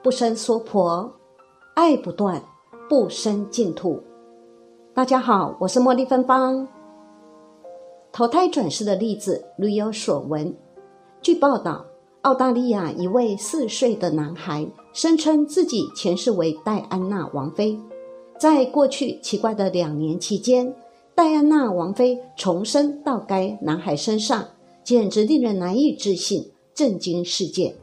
不生娑婆；爱不断，不生净土。大家好，我是茉莉芬芳。投胎转世的例子屡有所闻。据报道，澳大利亚一位四岁的男孩声称自己前世为戴安娜王妃。在过去奇怪的两年期间，戴安娜王妃重生到该男孩身上，简直令人难以置信，震惊世界。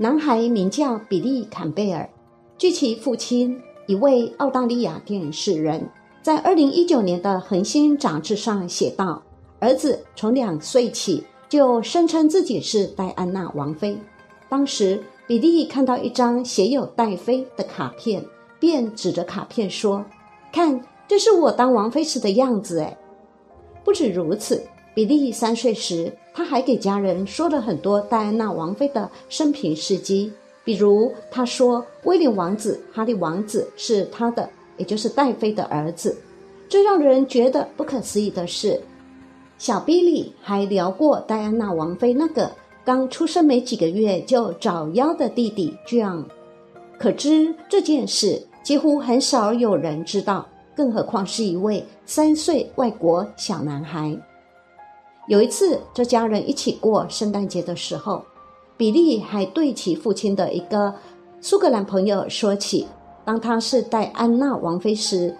男孩名叫比利·坎贝尔，据其父亲一位澳大利亚电视人，在二零一九年的《恒星》杂志上写道：“儿子从两岁起就声称自己是戴安娜王妃。当时，比利看到一张写有戴妃的卡片，便指着卡片说：‘看，这是我当王妃时的样子。’哎，不止如此。”比利三岁时，他还给家人说了很多戴安娜王妃的生平事迹，比如他说威廉王子、哈利王子是他的，也就是戴妃的儿子。最让人觉得不可思议的是，小比利还聊过戴安娜王妃那个刚出生没几个月就早夭的弟弟 John。可知这件事几乎很少有人知道，更何况是一位三岁外国小男孩。有一次，这家人一起过圣诞节的时候，比利还对其父亲的一个苏格兰朋友说起，当他是戴安娜王妃时，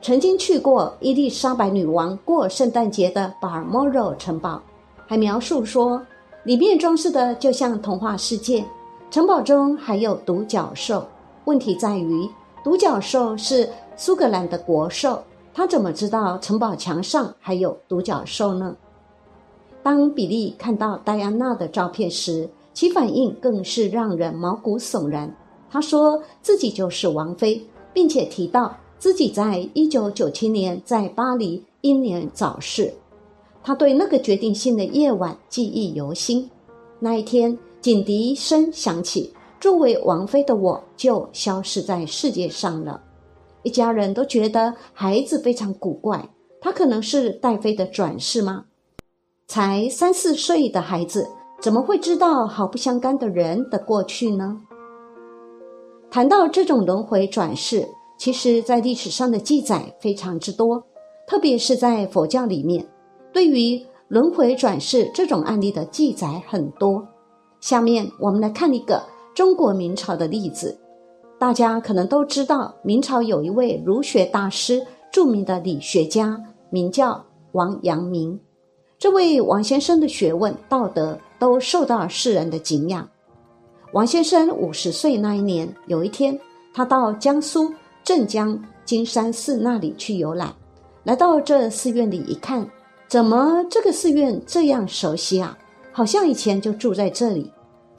曾经去过伊丽莎白女王过圣诞节的巴尔莫罗城堡，还描述说，里面装饰的就像童话世界，城堡中还有独角兽。问题在于，独角兽是苏格兰的国兽，他怎么知道城堡墙上还有独角兽呢？当比利看到戴安娜的照片时，其反应更是让人毛骨悚然。他说自己就是王妃，并且提到自己在一九九七年在巴黎英年早逝。他对那个决定性的夜晚记忆犹新。那一天，警笛声响起，作为王妃的我就消失在世界上了。一家人都觉得孩子非常古怪，他可能是戴妃的转世吗？才三四岁的孩子怎么会知道毫不相干的人的过去呢？谈到这种轮回转世，其实在历史上的记载非常之多，特别是在佛教里面，对于轮回转世这种案例的记载很多。下面我们来看一个中国明朝的例子。大家可能都知道，明朝有一位儒学大师，著名的理学家，名叫王阳明。这位王先生的学问、道德都受到世人的敬仰。王先生五十岁那一年，有一天，他到江苏镇江金山寺那里去游览。来到这寺院里一看，怎么这个寺院这样熟悉啊？好像以前就住在这里。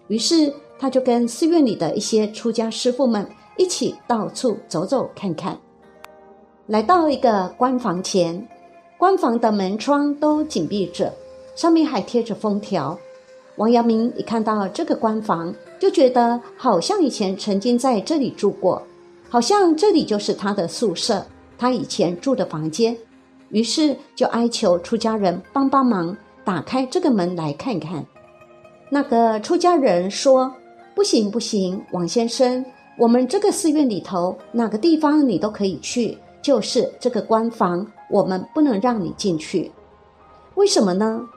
于是他就跟寺院里的一些出家师傅们一起到处走走看看。来到一个官房前。官房的门窗都紧闭着，上面还贴着封条。王阳明一看到这个官房，就觉得好像以前曾经在这里住过，好像这里就是他的宿舍，他以前住的房间。于是就哀求出家人帮帮忙，打开这个门来看看。那个出家人说：“不行，不行，王先生，我们这个寺院里头哪个地方你都可以去，就是这个官房。”我们不能让你进去，为什么呢？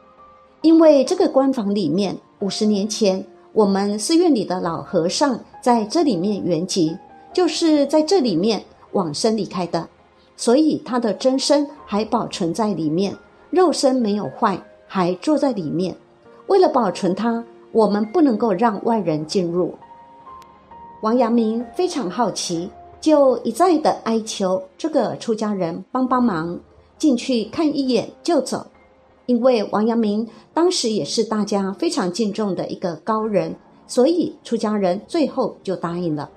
因为这个官房里面，五十年前我们寺院里的老和尚在这里面圆寂，就是在这里面往生离开的，所以他的真身还保存在里面，肉身没有坏，还坐在里面。为了保存他，我们不能够让外人进入。王阳明非常好奇。就一再的哀求这个出家人帮帮忙，进去看一眼就走。因为王阳明当时也是大家非常敬重的一个高人，所以出家人最后就答应了。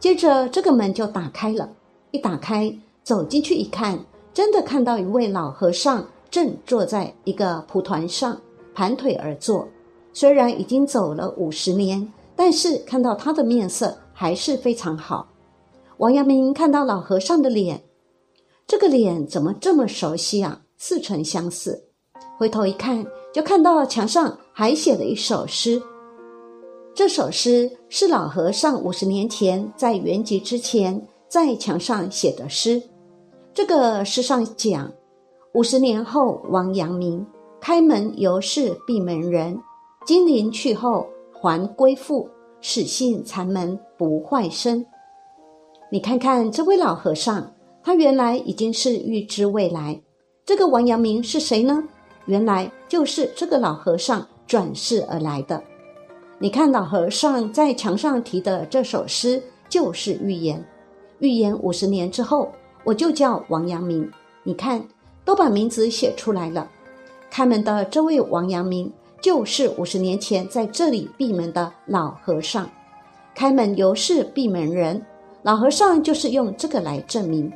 接着这个门就打开了，一打开走进去一看，真的看到一位老和尚正坐在一个蒲团上，盘腿而坐。虽然已经走了五十年，但是看到他的面色还是非常好。王阳明看到老和尚的脸，这个脸怎么这么熟悉啊？似曾相识。回头一看，就看到墙上还写了一首诗。这首诗是老和尚五十年前在圆寂之前在墙上写的诗。这个诗上讲，五十年后王阳明开门犹是闭门人，金陵去后还归复，始信禅门不坏身。你看看这位老和尚，他原来已经是预知未来。这个王阳明是谁呢？原来就是这个老和尚转世而来的。你看老和尚在墙上题的这首诗，就是预言。预言五十年之后，我就叫王阳明。你看，都把名字写出来了。开门的这位王阳明，就是五十年前在这里闭门的老和尚。开门犹是闭门人。老和尚就是用这个来证明，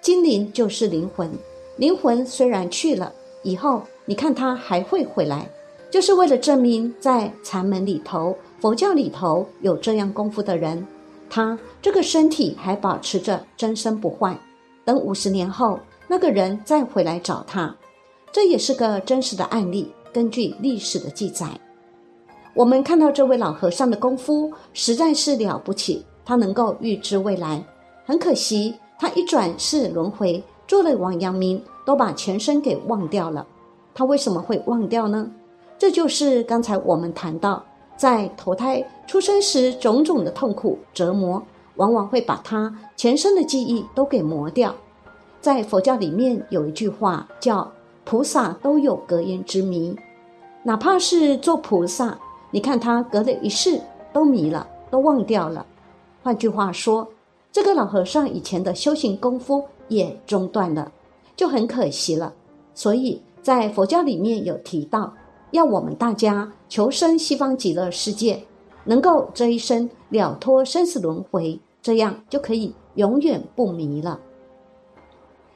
精灵就是灵魂，灵魂虽然去了，以后你看他还会回来，就是为了证明在禅门里头、佛教里头有这样功夫的人，他这个身体还保持着真身不坏，等五十年后那个人再回来找他，这也是个真实的案例，根据历史的记载，我们看到这位老和尚的功夫实在是了不起。他能够预知未来，很可惜，他一转世轮回做了王阳明，都把前生给忘掉了。他为什么会忘掉呢？这就是刚才我们谈到，在投胎出生时种种的痛苦折磨，往往会把他前生的记忆都给磨掉。在佛教里面有一句话叫“菩萨都有隔烟之谜”，哪怕是做菩萨，你看他隔了一世都迷了，都忘掉了。换句话说，这个老和尚以前的修行功夫也中断了，就很可惜了。所以在佛教里面有提到，要我们大家求生西方极乐世界，能够这一生了脱生死轮回，这样就可以永远不迷了。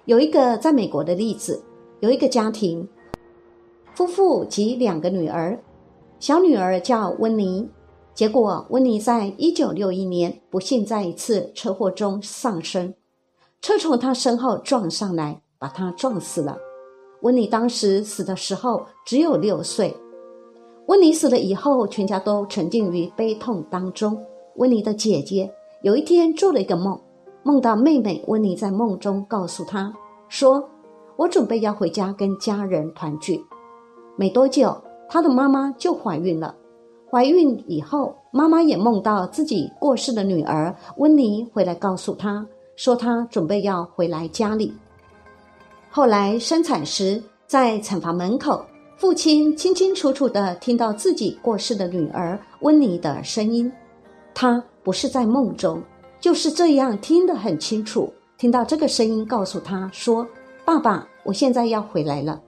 有一个在美国的例子，有一个家庭，夫妇及两个女儿，小女儿叫温妮。结果，温妮在一九六一年不幸在一次车祸中丧生，车从他身后撞上来，把他撞死了。温妮当时死的时候只有六岁。温妮死了以后，全家都沉浸于悲痛当中。温妮的姐姐有一天做了一个梦，梦到妹妹温妮在梦中告诉她说：“我准备要回家跟家人团聚。”没多久，她的妈妈就怀孕了。怀孕以后，妈妈也梦到自己过世的女儿温妮回来，告诉她说她准备要回来家里。后来生产时，在产房门口，父亲清清楚楚的听到自己过世的女儿温妮的声音。他不是在梦中，就是这样听得很清楚，听到这个声音告诉他说：“爸爸，我现在要回来了。”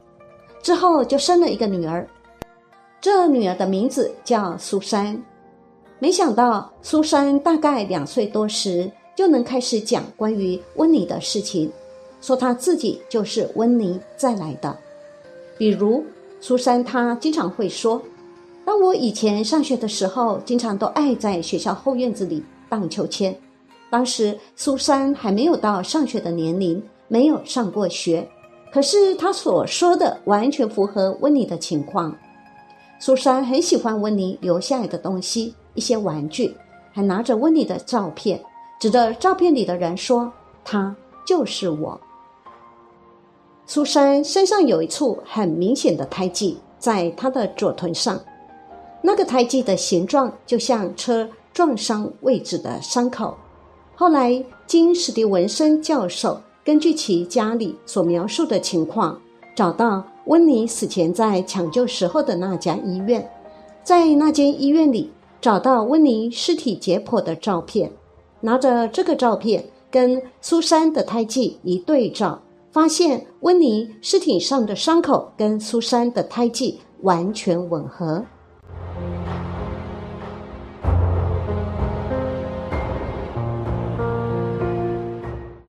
之后就生了一个女儿。这女儿的名字叫苏珊，没想到苏珊大概两岁多时就能开始讲关于温妮的事情，说她自己就是温妮再来的。比如苏珊，她经常会说：“当我以前上学的时候，经常都爱在学校后院子里荡秋千。当时苏珊还没有到上学的年龄，没有上过学，可是她所说的完全符合温妮的情况。”苏珊很喜欢温妮留下来的东西，一些玩具，还拿着温妮的照片，指着照片里的人说：“他就是我。”苏珊身上有一处很明显的胎记，在她的左臀上，那个胎记的形状就像车撞伤位置的伤口。后来，经史蒂文森教授根据其家里所描述的情况，找到。温妮死前在抢救时候的那家医院，在那间医院里找到温妮尸体解剖的照片，拿着这个照片跟苏珊的胎记一对照，发现温妮尸体上的伤口跟苏珊的胎记完全吻合。